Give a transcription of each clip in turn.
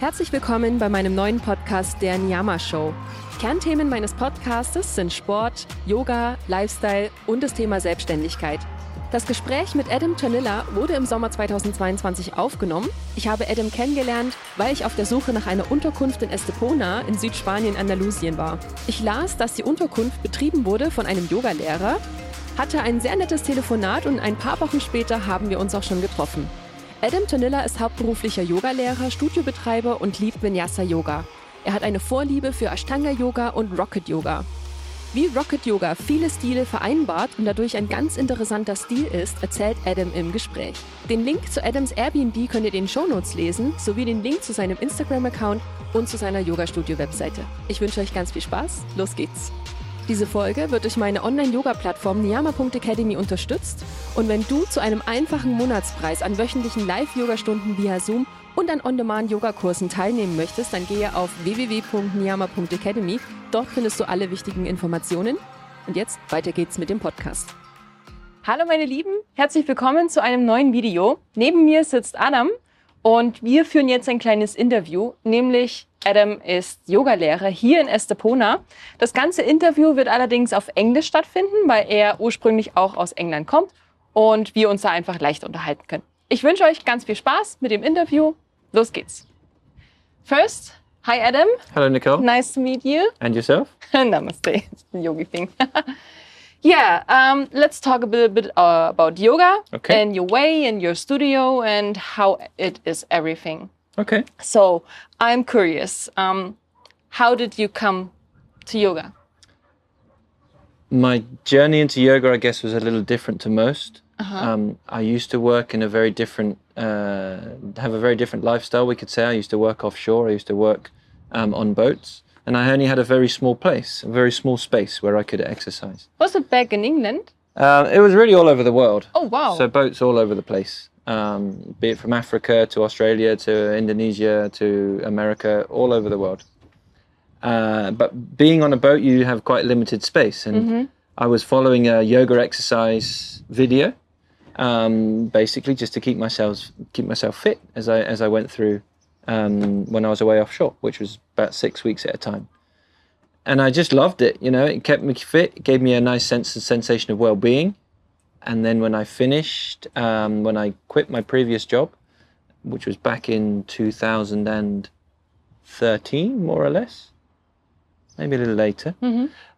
Herzlich willkommen bei meinem neuen Podcast der Nyama Show. Kernthemen meines Podcastes sind Sport, Yoga, Lifestyle und das Thema Selbstständigkeit. Das Gespräch mit Adam Tanilla wurde im Sommer 2022 aufgenommen. Ich habe Adam kennengelernt, weil ich auf der Suche nach einer Unterkunft in Estepona in Südspanien, Andalusien war. Ich las, dass die Unterkunft betrieben wurde von einem Yogalehrer, hatte ein sehr nettes Telefonat und ein paar Wochen später haben wir uns auch schon getroffen. Adam Tanilla ist hauptberuflicher Yogalehrer, Studiobetreiber und liebt Vinyasa Yoga. Er hat eine Vorliebe für Ashtanga Yoga und Rocket Yoga. Wie Rocket Yoga viele Stile vereinbart und dadurch ein ganz interessanter Stil ist, erzählt Adam im Gespräch. Den Link zu Adams Airbnb könnt ihr in den Shownotes lesen, sowie den Link zu seinem Instagram-Account und zu seiner Yoga-Studio-Webseite. Ich wünsche euch ganz viel Spaß. Los geht's! Diese Folge wird durch meine Online-Yoga-Plattform Niyama.academy unterstützt. Und wenn du zu einem einfachen Monatspreis an wöchentlichen Live-Yoga-Stunden via Zoom und an On-Demand-Yoga-Kursen teilnehmen möchtest, dann gehe auf www.niyama.academy. Dort findest du alle wichtigen Informationen. Und jetzt weiter geht's mit dem Podcast. Hallo meine Lieben, herzlich willkommen zu einem neuen Video. Neben mir sitzt Adam und wir führen jetzt ein kleines Interview, nämlich Adam ist Yogalehrer hier in Estepona. Das ganze Interview wird allerdings auf Englisch stattfinden, weil er ursprünglich auch aus England kommt und wir uns da einfach leicht unterhalten können. Ich wünsche euch ganz viel Spaß mit dem Interview. Los geht's. First, hi Adam. Hello, Nicole. Nice to meet you. And yourself? Namaste. Yogi thing. yeah, um, let's talk a little bit uh, about yoga Okay. and your way and your studio and how it is everything. Okay. So I'm curious. Um, how did you come to yoga? My journey into yoga, I guess, was a little different to most. Um, I used to work in a very different, uh, have a very different lifestyle, we could say. I used to work offshore, I used to work um, on boats, and I only had a very small place, a very small space where I could exercise. Was it back in England? Um, it was really all over the world. Oh wow! So boats all over the place, um, be it from Africa to Australia to Indonesia to America, all over the world. Uh, but being on a boat, you have quite limited space, and I was following a yoga exercise video, um, basically just to keep myself keep myself fit as I as I went through um, when I was away offshore, which was about six weeks at a time. And I just loved it. You know, it kept me fit. It gave me a nice sense and sensation of well-being. And then when I finished, um, when I quit my previous job, which was back in 2013, more or less, maybe a little later,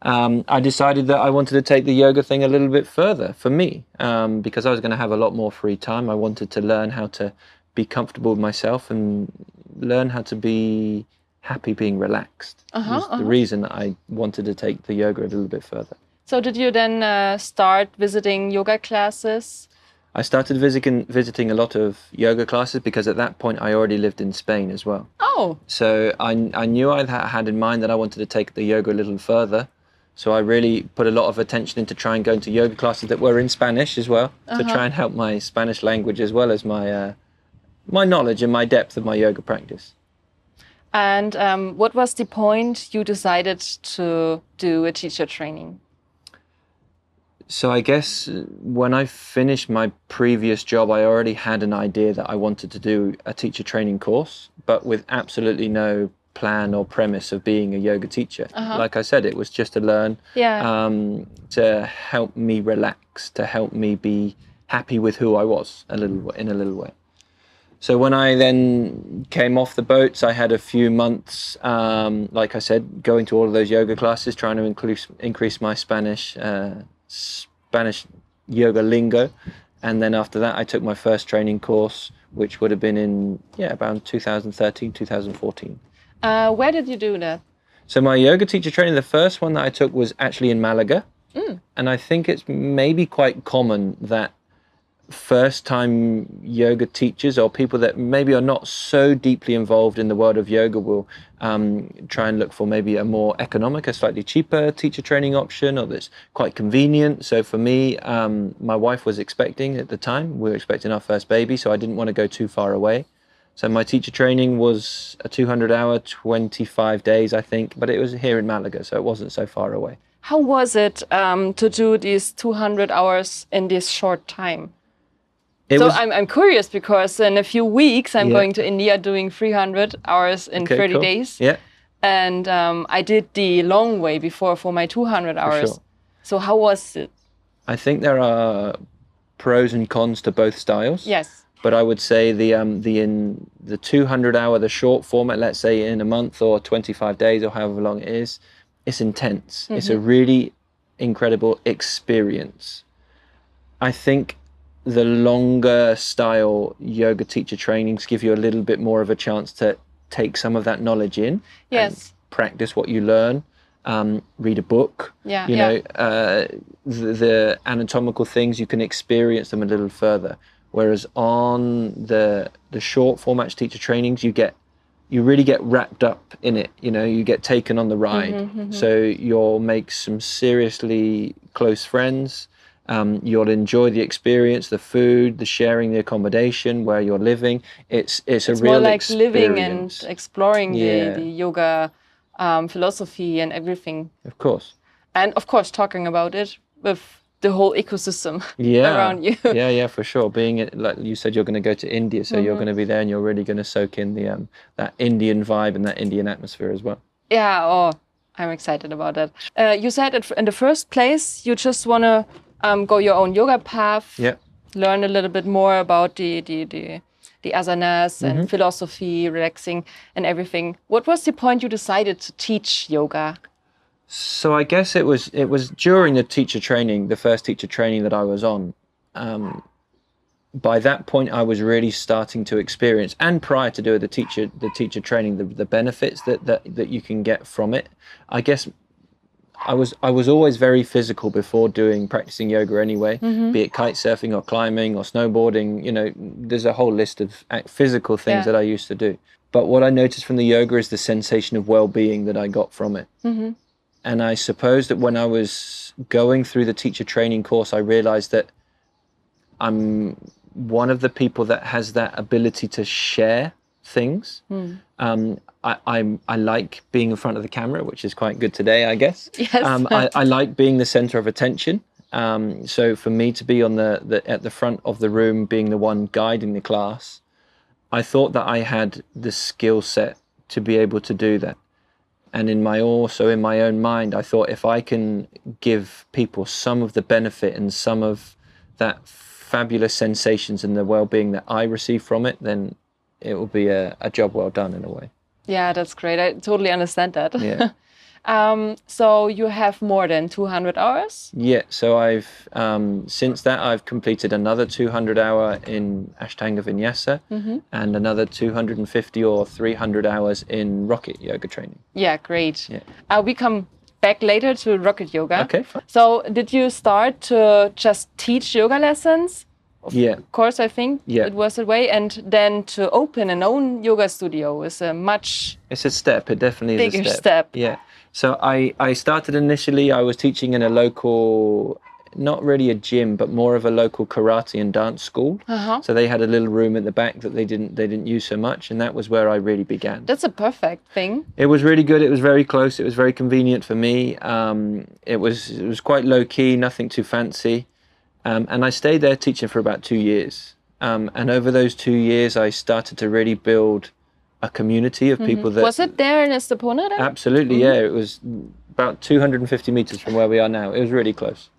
um, I decided that I wanted to take the yoga thing a little bit further for me um, because I was going to have a lot more free time. I wanted to learn how to be comfortable with myself and learn how to be happy being relaxed. Uh-huh, was the reason that I wanted to take the yoga a little bit further. So did you then uh, start visiting yoga classes? I started visiting visiting a lot of yoga classes because at that point I already lived in Spain as well. Oh, So I, I knew I had in mind that I wanted to take the yoga a little further. So I really put a lot of attention into trying going to yoga classes that were in Spanish as well to try and help my Spanish language as well as my uh, my knowledge and my depth of my yoga practice. and um, what was the point you decided to do a teacher training? So I guess uh, when I finished my previous job, I already had an idea that I wanted to do a teacher training course, but with absolutely no plan or premise of being a yoga teacher. Like I said, it was just to learn, Yeah. um, to help me relax, to help me be happy with who I was a little in a little way. So when I then came off the boats, I had a few months, um, like I said, going to all of those yoga classes, trying to increase increase my Spanish uh, Spanish yoga lingo, and then after that, I took my first training course, which would have been in yeah around 2013, 2014. Uh, where did you do that? So my yoga teacher training, the first one that I took was actually in Malaga, and I think it's maybe quite common that first time yoga teachers or people that maybe are not so deeply involved in the world of yoga will um, try and look for maybe a more economic, a slightly cheaper teacher training option or that's quite convenient. So for me, um, my wife was expecting at the time, we were expecting our first baby, so I didn't want to go too far away. So my teacher training was a 200 hour, 25 days, I think, but it was here in Malaga, so it wasn't so far away. How was it um, to do these 200 hours in this short time? It so was- I'm, I'm curious because in a few weeks I'm Yeah. going to India doing 300 hours in Okay, 30 cool. days. Yeah. And um, I did the long way before for my 200 hours. sure. So how was it? I think there are pros and cons to both styles. Yes. But I would say the um the in the 200 hour the short format, let's say in a month or 25 days or however long it is, it's intense. It's a really incredible experience. I think the longer style yoga teacher trainings give you a little bit more of a chance to take some of that knowledge in. and Yes. practice what you learn. Um, read a book. Yeah, You yeah. know, uh, the, the anatomical things you can experience them a little further. Whereas on the the short format teacher trainings, you get you really get wrapped up in it. You know, you get taken on the ride. Mm-hmm, So you'll make some seriously close friends. Um, you'll enjoy the experience, the food, the sharing, the accommodation, where you're living. It's it's a real more like living and exploring Yeah. the, the yoga um, philosophy and everything. Of course. And of course, talking about it with the whole ecosystem yeah around you. yeah yeah for sure being it like you said you're going to go to india so Mm-hmm. you're going to be there and you're really going to soak in the um that indian vibe and that indian atmosphere as well Yeah, oh, I'm excited about that. Uh, you said it in the first place, you just want to um, go your own yoga path, yeah learn a little bit more about the the the, the asanas and philosophy, relaxing, and everything. What was the point you decided to teach yoga? so i guess it was it was during the teacher training the first teacher training that i was on um by that point i was really starting to experience and prior to doing the teacher the teacher training the, the benefits that, that that you can get from it i guess I was I was always very physical before doing practicing yoga anyway, mm-hmm. be it kite surfing or climbing or snowboarding. You know, there's a whole list of physical things Yeah. that I used to do. But what I noticed from the yoga is the sensation of well-being that I got from it. Mm-hmm. And I suppose that when I was going through the teacher training course, I realized that I'm one of the people that has that ability to share things. Hmm. Um, I, I'm I like being in front of the camera, which is quite good today, I guess. Yes. Um, I, I like being the center of attention. Um, so for me to be on the, the at the front of the room, being the one guiding the class, I thought that I had the skill set to be able to do that. And in my also in my own mind, I thought if I can give people some of the benefit and some of that fabulous sensations and the well-being that I receive from it, then it will be a, a job well done in a way. Yeah, that's great. I totally understand that. Yeah. um, so you have more than 200 hours? Yeah, so I've um, since that I've completed another 200 hour in Ashtanga Vinyasa and another 250 or 300 hours in rocket yoga training. Yeah, great. Yeah. Uh, we come back later to rocket yoga. Okay, fine. So did you start to just teach yoga lessons? Yeah, Of course, I think Yeah. it was a way, and then to open an own yoga studio is a much it's a step. It definitely is a step. step. Yeah. So I I started initially. I was teaching in a local, not really a gym, but more of a local karate and dance school. Uh-huh. So they had a little room at the back that they didn't they didn't use so much, and that was where I really began. that's a perfect thing. It was really good. It was very close. It was very convenient for me. Um, it was it was quite low key, nothing too fancy, um, and I stayed there teaching for about two years. Um, and over those two years, I started to really build a community of people that was it there in Estepona? Then? absolutely yeah. It was about 250 meters from where we are now. It was really close.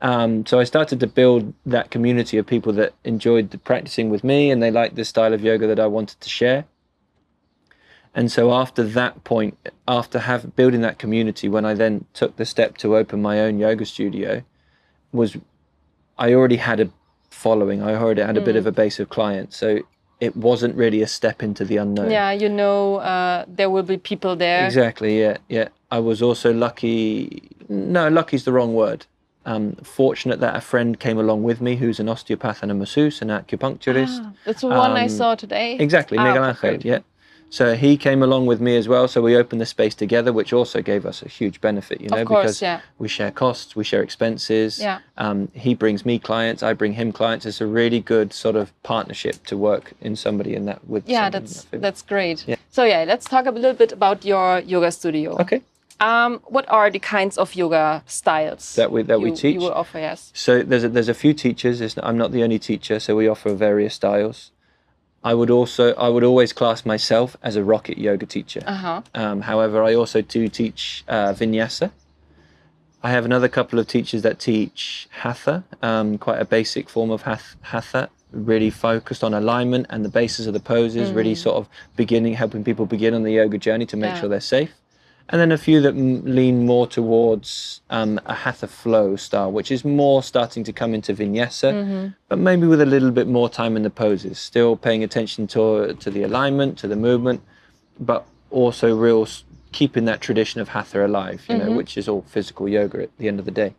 Um, so I started to build that community of people that enjoyed the practicing with me and they liked the style of yoga that I wanted to share. And so after that point, after have building that community, when I then took the step to open my own yoga studio, was I already had a following. I already had a bit of a base of clients. So it wasn't really a step into the unknown. Yeah, you know, uh, there will be people there. Exactly. Yeah. Yeah. I was also lucky. No, lucky's the wrong word. Um, fortunate that a friend came along with me who's an osteopath and a masseuse, an acupuncturist. Ah, that's the one I Um, saw today. Exactly, Ah, Miguel Angel. Yeah. So he came along with me as well. So we opened the space together, which also gave us a huge benefit, you know, course, because yeah. we share costs, we share expenses. Yeah. Um, he brings me clients, I bring him clients. It's a really good sort of partnership to work in somebody in that with. Yeah, that's that that's great. Yeah. So yeah, let's talk a little bit about your yoga studio. okay. Um, what are the kinds of yoga styles That we- that we teach? You offer, yes. So there's a, there's a few teachers. It's, I'm not the only teacher, so we offer various styles. I would also I would always class myself as a rocket yoga teacher. Uh huh. Um, however, I also do teach uh, vinyasa. I have another couple of teachers that teach hatha, um, quite a basic form of hath- hatha, really focused on alignment and the basis of the poses, really sort of beginning, helping people begin on the yoga journey to make Yeah. sure they're safe. And then a few that m- lean more towards um, a hatha flow style, which is more starting to come into vinyasa, mm-hmm. but maybe with a little bit more time in the poses, still paying attention to, to the alignment, to the movement, but also real s- keeping that tradition of hatha alive, you know, mm-hmm. which is all physical yoga at the end of the day.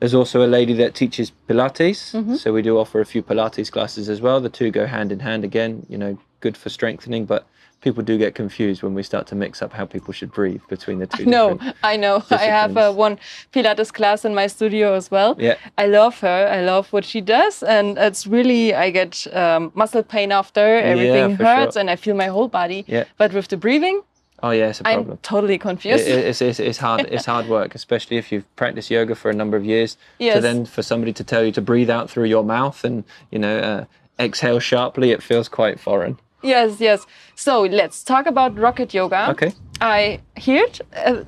There's also a lady that teaches Pilates, mm-hmm. so we do offer a few Pilates classes as well. The two go hand in hand again, you know, good for strengthening, but people do get confused when we start to mix up how people should breathe between the two. No, I know. I have uh, one Pilates class in my studio as well. Yeah. I love her. I love what she does, and it's really I get um, muscle pain after. Everything for hurts, sure. and I feel my whole body. Yeah. But with the breathing, Oh yeah, it's a problem. I'm totally confused. It- it's, it's, it's hard. It's hard work, especially if you've practiced yoga for a number of years. To Yes. then for somebody to tell you to breathe out through your mouth and you know uh, exhale sharply, it feels quite foreign. Yes, yes. So let's talk about rocket yoga. Okay. I heard a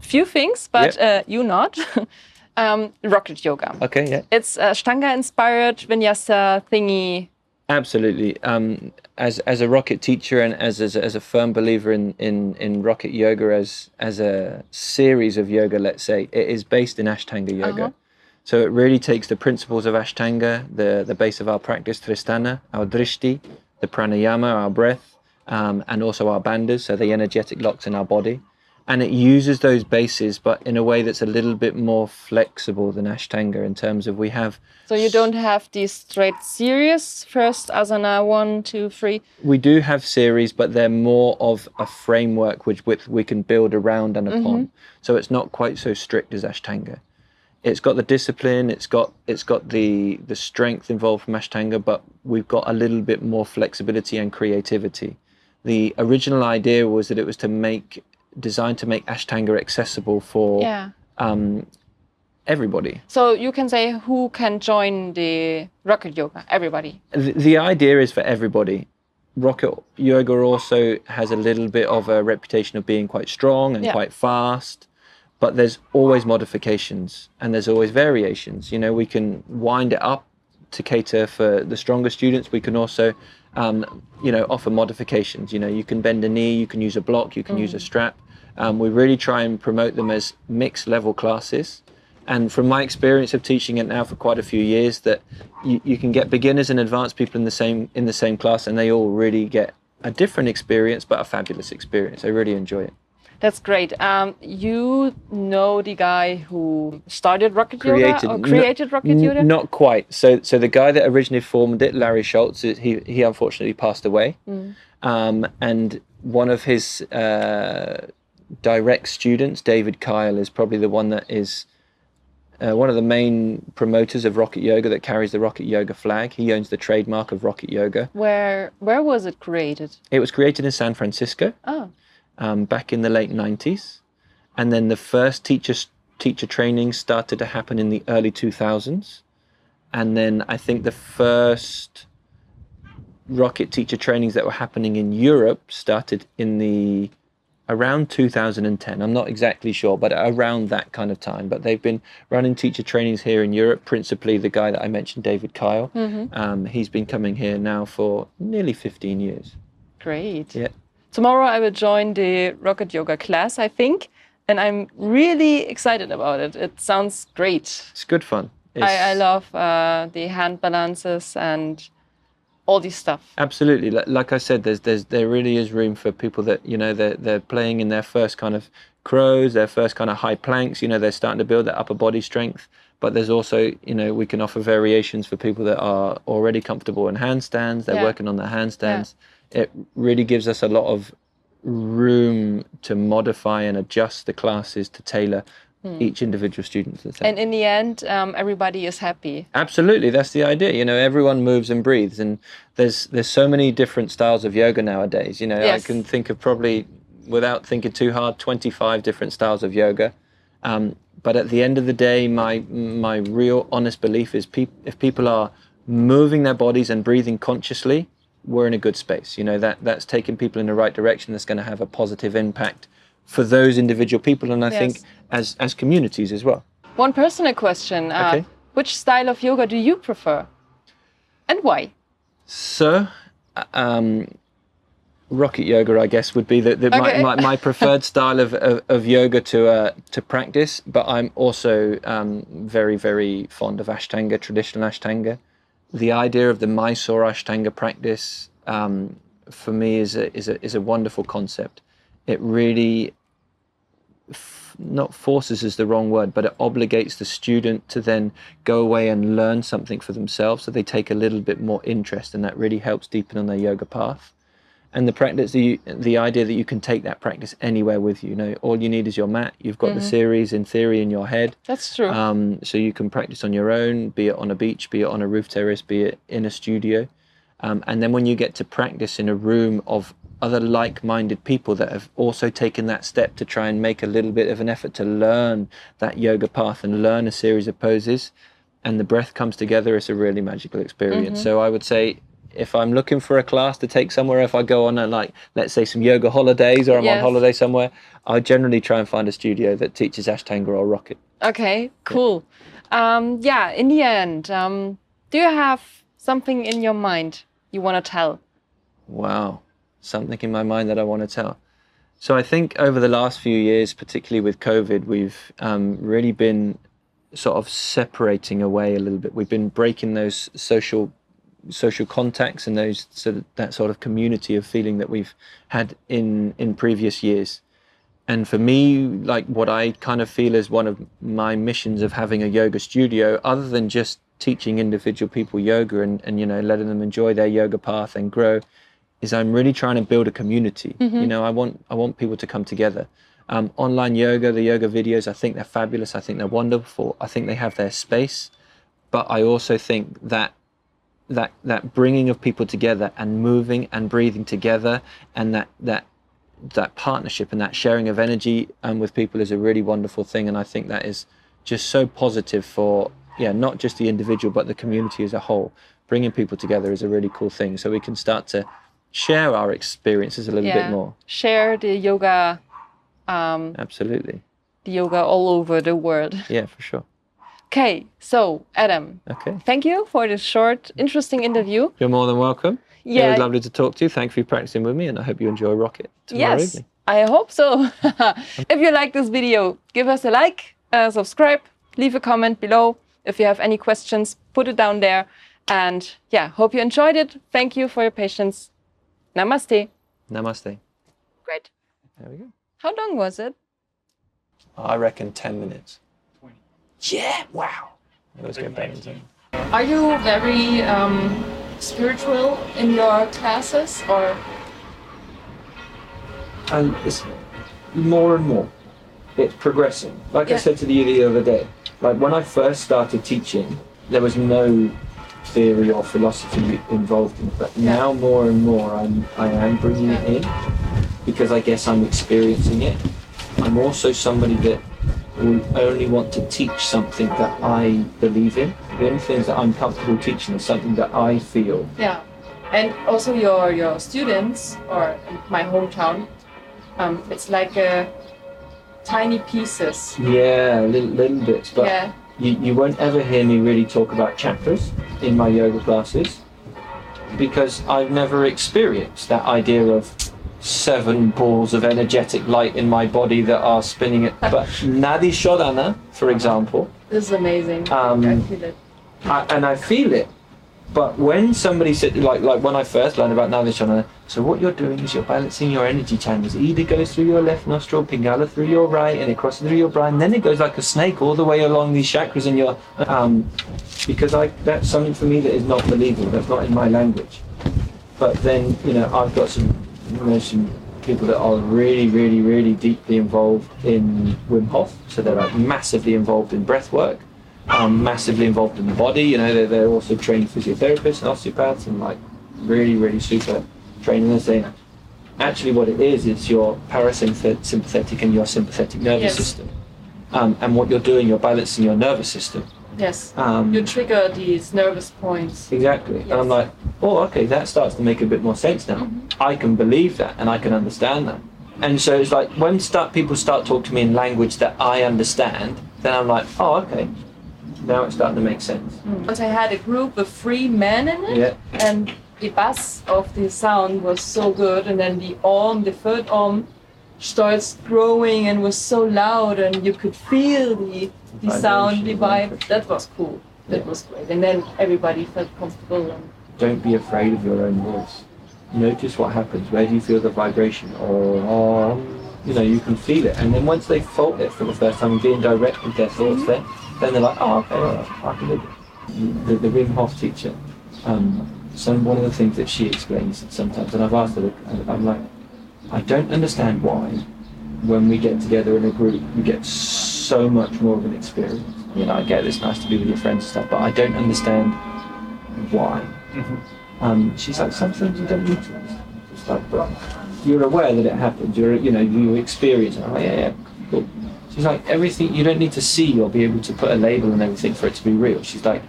few things, but uh, you not. um, rocket yoga. Okay. Yeah. It's Ashtanga inspired vinyasa thingy. Absolutely. Um, as as a rocket teacher and as as a, as a firm believer in, in in rocket yoga as as a series of yoga, let's say it is based in Ashtanga yoga. Uh-huh. So it really takes the principles of Ashtanga, the the base of our practice, Tristana, our drishti, the pranayama, our breath, um, and also our bandhas, so the energetic locks in our body. And it uses those bases, but in a way that's a little bit more flexible than Ashtanga in terms of we have So you don't have these straight series. First asana, one, two, three. we do have series, but they're more of a framework which, which we can build around and upon. So it's not quite so strict as Ashtanga. It's got the discipline, it's got it's got the the strength involved from Ashtanga, but we've got a little bit more flexibility and creativity. The original idea was that it was to make designed to make Ashtanga accessible for Yeah. um, everybody. So you can say who can join the rocket yoga? Everybody. the, the idea is for everybody. Rocket yoga also has a little bit of a reputation of being quite strong and Yeah. quite fast, but there's always modifications and there's always variations. You know, we can wind it up to cater for the stronger students. We can also, um, you know, offer modifications. You know, you can bend a knee, you can use a block, you can use a strap. Um, we really try and promote them as mixed level classes. And from my experience of teaching it now for quite a few years, that you, you can get beginners and advanced people in the same in the same class, and they all really get a different experience, but a fabulous experience. I really enjoy it. That's great. Um, you know the guy who started rocket Created yoga or n- created rocket N- yoga? Not quite. So, so the guy that originally formed it, Larry Schultz, he he unfortunately passed away, Mm. um, and one of his uh, direct students, David Kyle, is probably the one that is. Uh, one of the main promoters of Rocket Yoga that carries the Rocket Yoga flag. He owns the trademark of Rocket Yoga. Where where was it created? It was created in San Francisco Oh, um, back in the late 90s. And then the first teacher, teacher training started to happen in the early 2000s. And then I think the first rocket teacher trainings that were happening in Europe started in the around 2010. I'm not exactly sure, but around that kind of time. But they've been running teacher trainings here in Europe, principally the guy that I mentioned, David Kyle. Um, he's been coming here now for nearly 15 years. great. Yeah. Tomorrow I will join the rocket yoga class, I think, and I'm really excited about it. It sounds great. It's good fun. I, I love uh, the hand balances and all this stuff. Absolutely, like, I said, there's there's there really is room for people that you know they're they're playing in their first kind of crows, their first kind of high planks. You know, they're starting to build that upper body strength. But there's also you know we can offer variations for people that are already comfortable in handstands. They're Yeah. working on their handstands. It really gives us a lot of room to modify and adjust the classes to tailor each individual student. to the same. And in the end, um, everybody is happy. Absolutely, that's the idea. You know, everyone moves and breathes, and there's there's so many different styles of yoga nowadays. You know, Yes. I can think of probably without thinking too hard, 25 different styles of yoga. Um, but at the end of the day, my my real honest belief is peop- if people are moving their bodies and breathing consciously, we're in a good space. You know that that's taking people in the right direction. That's going to have a positive impact for those individual people, and I Yes. think as as communities as well. One personal question. Uh, Okay. Which style of yoga do you prefer? And why? So, um, rocket yoga, I guess, would be the, the, Okay. my, my, my preferred style of, of, of yoga to uh, to practice. But I'm also um, very very fond of Ashtanga, traditional Ashtanga. The idea of the Mysore Ashtanga practice um, for me is a, is a is a wonderful concept. It really f- not forces is the wrong word, but it obligates the student to then go away and learn something for themselves. So they take a little bit more interest, and that really helps deepen on their yoga path. And the practice, the the idea that you can take that practice anywhere with you. You know, all you need is your mat. You've got the series in theory in your head. That's true. Um, so you can practice on your own, be it on a beach, be it on a roof terrace, be it in a studio. Um, and then when you get to practice in a room of other like-minded people that have also taken that step to try and make a little bit of an effort to learn that yoga path and learn a series of poses, and the breath comes together, it's a really magical experience. So I would say. If I'm looking for a class to take somewhere, if I go on a like, let's say some yoga holidays, or I'm on holiday somewhere, I generally try and find a studio that teaches Ashtanga or Rocket. Okay, cool. Um, yeah, in the end, um, do you have something in your mind you want to tell? Wow, something in my mind that I want to tell. So I think over the last few years, particularly with COVID, we've um, really been sort of separating away a little bit. We've been breaking those social social contacts and those sort of, that sort of community of feeling that we've had in in previous years. And for me, like what I kind of feel is one of my missions of having a yoga studio, other than just teaching individual people yoga and, and you know letting them enjoy their yoga path and grow, is I'm really trying to build a community. You know, I want I want people to come together. Um, online yoga, the yoga videos, I think they're fabulous. I think they're wonderful. I think they have their space, but I also think that that that bringing of people together and moving and breathing together and that that that partnership and that sharing of energy um, with people is a really wonderful thing. And i think that is just so positive for yeah not just the individual but the community as a whole. Bringing people together is a really cool thing. So we can start to share our experiences a little bit more. Share the yoga, um, absolutely. the yoga all over the world. yeah for sure Okay, so Adam, okay thank you for this short, interesting interview. you're more than welcome it Yeah. was lovely to talk to you thank you for practicing with me and i hope you enjoy rocket tomorrow Yes, evening I hope so. if you like this video, give us a like, uh, subscribe, leave a comment below. If you have any questions, put it down there. And yeah, hope you enjoyed it. Thank you for your patience. Namaste. namaste Great. there we go How long was it? I reckon 10 minutes. Yeah, wow. It was good badminton. Are you very um, spiritual in your classes or? And it's more and more. It's progressing. Like I said to you the other day, like when I first started teaching, there was no theory or philosophy involved in it. But now more and more I'm, I am bringing it in because I guess I'm experiencing it. I'm also somebody that will only want to teach something that I believe in. The only things that I'm comfortable teaching is something that I feel Yeah, and also your your students or my hometown. Um, it's like uh, tiny pieces. Yeah, little, little bits, but Yeah. you, you won't ever hear me really talk about chakras in my yoga classes because I've never experienced that idea of seven balls of energetic light in my body that are spinning it. But Nadi Shodhana, for example, This is amazing. Um, I feel it. I, and I feel it. But when somebody said, like, like when I first learned about Nadi Shodhana, so what you're doing is you're balancing your energy channels. It either goes through your left nostril, Pingala through your right, and it crosses through your brain. Then it goes like a snake all the way along these chakras in your. Um, because I that's something for me that is not believable. That's not in my language. But then you know I've got some, some people that are really, really, really deeply involved in Wim Hof. So they're like massively involved in breath work um, massively involved in the body. You know, they're, they're also trained physiotherapists and osteopaths and like really, really super trained. And they're Actually, what it is is your parasympathetic and your sympathetic nervous Yes. system. Um, and what you're doing, you're balancing your nervous system. Yes. Um, You trigger these nervous points. Exactly. And I'm like, oh, okay, that starts to make a bit more sense now. I can believe that and I can understand that. And so it's like when start, people start talking to me in language that I understand, then I'm like, oh, okay, now it's starting to make sense. But I had a group of three men in it, Yeah. and the bass of the sound was so good, and then the arm, the third arm, starts growing and was so loud, and you could feel the the sound, the vibe. That was cool. That Yeah. was great, and then everybody felt comfortable. And Don't be afraid of your own voice. Notice what happens. Where do you feel the vibration? Or, or you know, you can feel it. And then once they felt it for the first time and being direct with their thoughts, then, then they're like, oh, okay, right, I can do it. The, the Wim Hof teacher, um, some, one of the things that she explains sometimes, and I've asked her, I'm like, I don't understand why when we get together in a group, we get so much more of an experience. You know, I get it's nice to be with your friends and stuff, but I don't understand why. Um, she's like, sometimes you don't need to understand. It's like, but you're aware that it happens. You're, you know, you experience it. I'm like, yeah, yeah, cool. She's like, everything, you don't need to see or be able to put a label and everything for it to be real. She's like,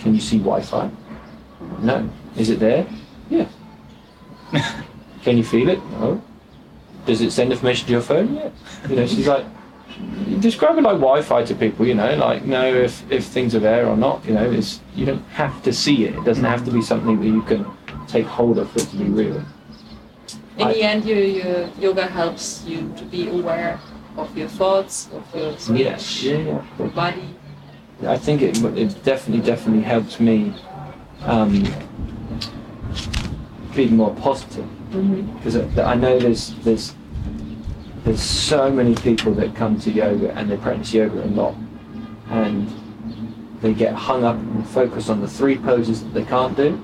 can you see Wi-Fi? No. Is it there? Yeah. can you feel it? No. Does it send information to your phone? Yeah. You know, she's like, describe it like Wi-Fi to people, you know, like know if, if things are there or not. You know, it's you don't have to see it. It doesn't have to be something that you can take hold of for it to be real. in I- the end, your, your yoga helps you to be aware of your thoughts, of your of Yes. Yeah, yeah. body. I think it, it definitely, definitely helps me um, be more positive Mm-hmm. because I know there's there's there's so many people that come to yoga and they practice yoga a lot, and they get hung up and focus on the three poses that they can't do,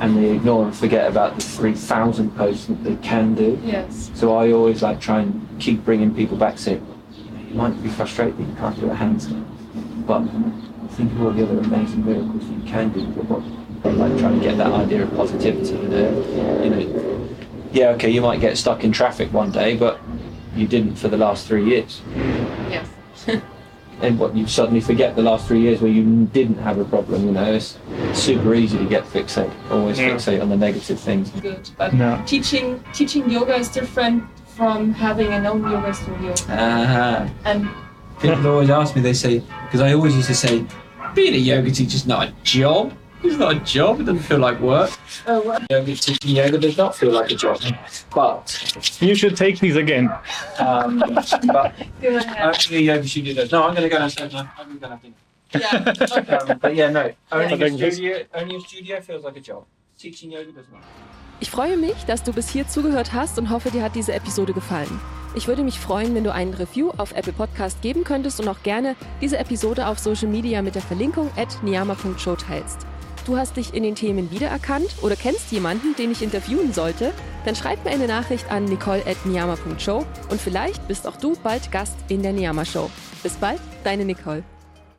and they ignore and forget about the three thousand poses that they can do. Yes. So I always like try and keep bringing people back, saying, you might be frustrated that you can't do a handstand, but think of all the other amazing miracles you can do with your body. Like trying to get that idea of positivity, you know, you know, yeah, okay, you might get stuck in traffic one day, but you didn't for the last three years. Yes. And what you suddenly forget the last three years where you didn't have a problem, you know, it's super easy to get fixated, always Yeah. fixate on the negative things. Good. But No. teaching teaching yoga is different from having an own yoga studio. Ah. And People always ask me, they say, because I always used to say, being a yoga teacher is not a job. It's not a job, it doesn't feel like work. oh, what? Yoga teaching yoga does not feel like a job. But, You should take these again. um, but Go ahead. only yoga studio does. No, I'm going to go downstairs now. I'm going to have dinner. Yeah. Okay. Um, but yeah, no, owning a studio, owning a studio feels like a job. Teaching yoga does not. Ich freue mich, dass du bis hier zugehört hast und hoffe, dir hat diese Episode gefallen. Ich würde mich freuen, wenn du einen Review auf Apple Podcast geben könntest und auch gerne diese Episode auf Social Media mit der Verlinkung at niyama.show teilst. Du hast dich in den Themen wiedererkannt oder kennst jemanden, den ich interviewen sollte? Dann schreib mir eine Nachricht an nicole at niyama.show und vielleicht bist auch du bald Gast in der Niyama Show. Bis bald, deine Nicole.